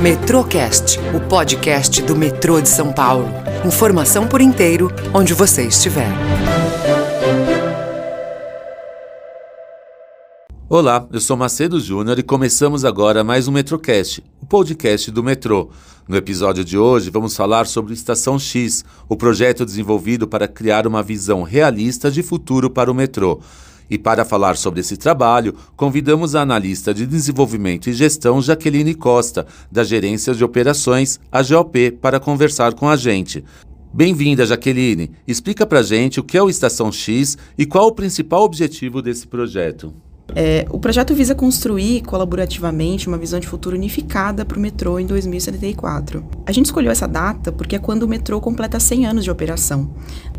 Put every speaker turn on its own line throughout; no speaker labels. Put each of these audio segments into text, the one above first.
Metrocast, o podcast do metrô de São Paulo. Informação por inteiro, onde você estiver.
Olá, eu sou Macedo Júnior e começamos agora mais um Metrocast, o podcast do metrô. No episódio de hoje, vamos falar sobre Estação X, o projeto desenvolvido para criar uma visão realista de futuro para o metrô. E para falar sobre esse trabalho, convidamos a analista de desenvolvimento e gestão Jaqueline Costa, da Gerência de Operações, AGOP, para conversar com a gente. Bem-vinda, Jaqueline. Explica para gente o que é o Estação X e qual o principal objetivo desse projeto.
É, o projeto visa construir colaborativamente uma visão de futuro unificada para o metrô em 2074. A gente escolheu essa data porque é quando o metrô completa 100 anos de operação.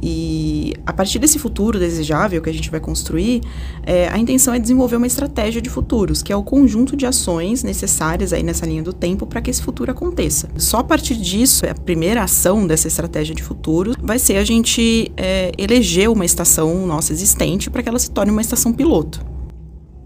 E a partir desse futuro desejável que a gente vai construir, é, a intenção é desenvolver uma estratégia de futuros, que é o conjunto de ações necessárias aí nessa linha do tempo para que esse futuro aconteça. Só a partir disso, a primeira ação dessa estratégia de futuro vai ser a gente é, eleger uma estação nossa existente para que ela se torne uma estação piloto.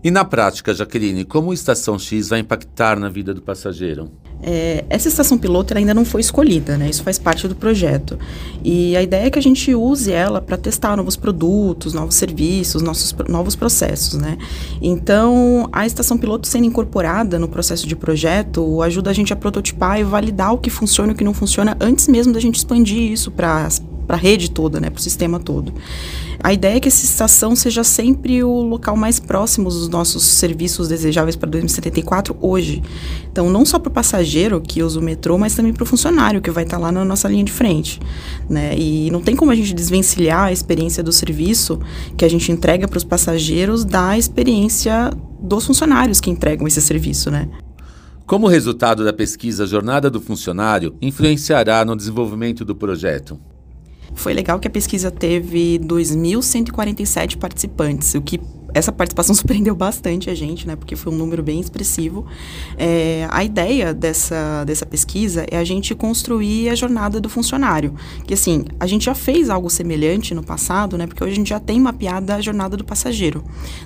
E na prática, Jaqueline, como a Estação X vai impactar na vida do passageiro?
É, essa estação piloto ainda não foi escolhida, né? Isso faz parte do projeto. E a ideia é que a gente use ela para testar novos produtos, novos serviços, nossos novos processos, né? Então, a estação piloto sendo incorporada no processo de projeto ajuda a gente a prototipar e validar o que funciona e o que não funciona antes mesmo da gente expandir isso para a rede toda, né? Para o sistema todo. A ideia é que essa estação seja sempre o local mais próximo dos nossos serviços desejáveis para 2074 hoje. Então, não só para o passageiro que usa o metrô, mas também para o funcionário que vai estar tá lá na nossa linha de frente. Né? E não tem como a gente desvencilhar a experiência do serviço que a gente entrega para os passageiros da experiência dos funcionários que entregam esse serviço, né?
Como resultado da pesquisa Jornada do Funcionário influenciará no desenvolvimento do projeto?
Foi legal que a pesquisa teve 2.147 participantes, o que essa participação surpreendeu bastante a gente, né? Porque foi um número bem expressivo. É, a ideia dessa, dessa pesquisa é a gente construir a jornada do funcionário. Que assim, a gente já fez algo semelhante no passado, né? Porque hoje a gente já tem mapeada a jornada do passageiro,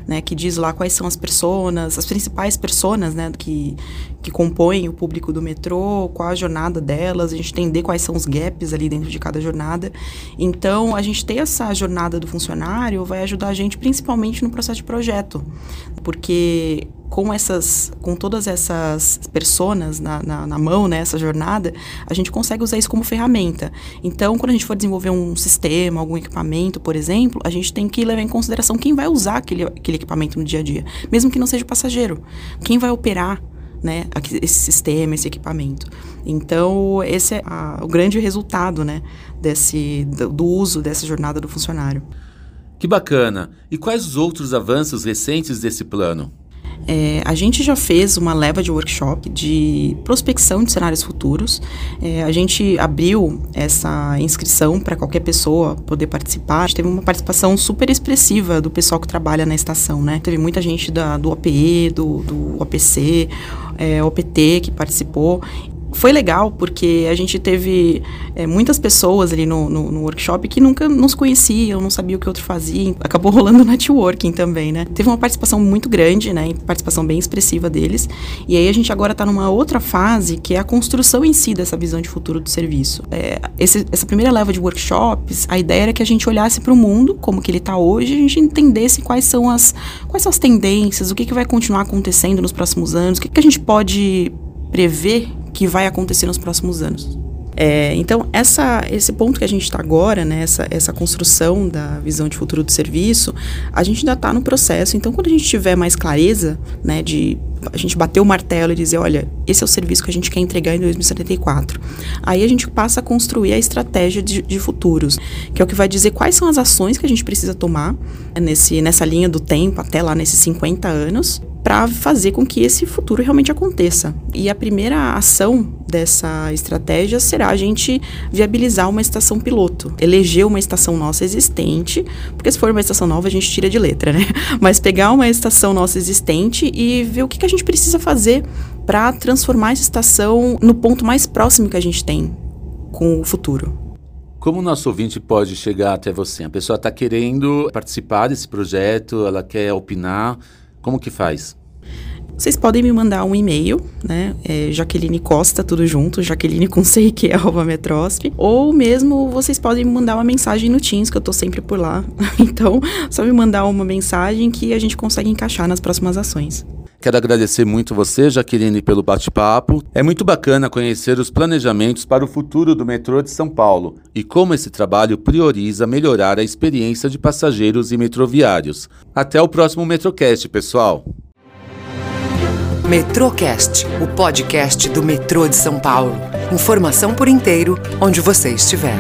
né? Que diz lá quais são as pessoas, as principais pessoas, né? Que, que compõem o público do metrô, qual a jornada delas, a gente entender quais são os gaps ali dentro de cada jornada. Então, a gente ter essa jornada do funcionário vai ajudar a gente principalmente no processo de projeto, porque com essas, com todas essas personas na, na, na, mão, né, jornada, a gente consegue usar isso como ferramenta. Então, quando a gente for desenvolver um sistema, algum equipamento, por exemplo, a gente tem que levar em consideração quem vai usar aquele, aquele equipamento no dia a dia, mesmo que não seja o passageiro. Quem vai operar né, esse sistema, esse equipamento. Então, esse é a, o grande resultado né, desse, do uso dessa jornada do funcionário.
Que bacana! E quais os outros avanços recentes desse plano?
É, a gente já fez uma leva de workshop de prospecção de cenários futuros. É, a gente abriu essa inscrição para qualquer pessoa poder participar. A gente teve uma participação super expressiva do pessoal que trabalha na estação, né? Teve muita gente da, do OPE, do, do OPC, é, OPT que participou foi legal porque a gente teve é, muitas pessoas ali no, no, no, workshop que nunca nos conheciam, não sabia o que o outro fazia. Acabou rolando networking também, né? Teve uma participação muito grande, né? Participação bem expressiva deles. E aí a gente agora está numa outra fase que é a construção em si dessa visão de futuro do serviço. É, esse, essa primeira leva de workshops, a ideia era que a gente olhasse para o mundo como que ele está hoje, a gente entendesse quais são as quais são as tendências, o que, que vai continuar acontecendo nos próximos anos, o que, que a gente pode prever que vai acontecer nos próximos anos. É, então, essa, esse ponto que a gente está agora, né, essa, essa construção da visão de futuro do serviço, a gente ainda está no processo. Então, quando a gente tiver mais clareza, né, de a gente bater o martelo e dizer, olha, esse é o serviço que a gente quer entregar em 2074. Aí a gente passa a construir a estratégia de, de futuros, que é o que vai dizer quais são as ações que a gente precisa tomar nesse, nessa linha do tempo, até lá nesses 50 anos, para fazer com que esse futuro realmente aconteça. E a primeira ação dessa estratégia será a gente viabilizar uma estação piloto, eleger uma estação nossa existente, porque se for uma estação nova a gente tira de letra, né? Mas pegar uma estação nossa existente e ver o que, a gente precisa fazer para transformar essa estação no ponto mais próximo que a gente tem com o futuro.
Como o nosso ouvinte pode chegar até você? A pessoa está querendo participar desse projeto, ela quer opinar, como que faz?
vocês podem me mandar um e-mail, né? É Jaqueline Costa, tudo junto, Jaqueline com CQ, arroba Metrosp. Ou mesmo vocês podem me mandar uma mensagem no Teams, que eu tô sempre por lá. Então, só me mandar uma mensagem que a gente consegue encaixar nas próximas ações.
Quero agradecer muito você, Jaqueline, pelo bate-papo. É muito bacana conhecer os planejamentos para o futuro do metrô de São Paulo e como esse trabalho prioriza melhorar a experiência de passageiros e metroviários. Até o próximo Metrocast, pessoal!
Metrocast, o podcast do metrô de São Paulo. Informação por inteiro, onde você estiver.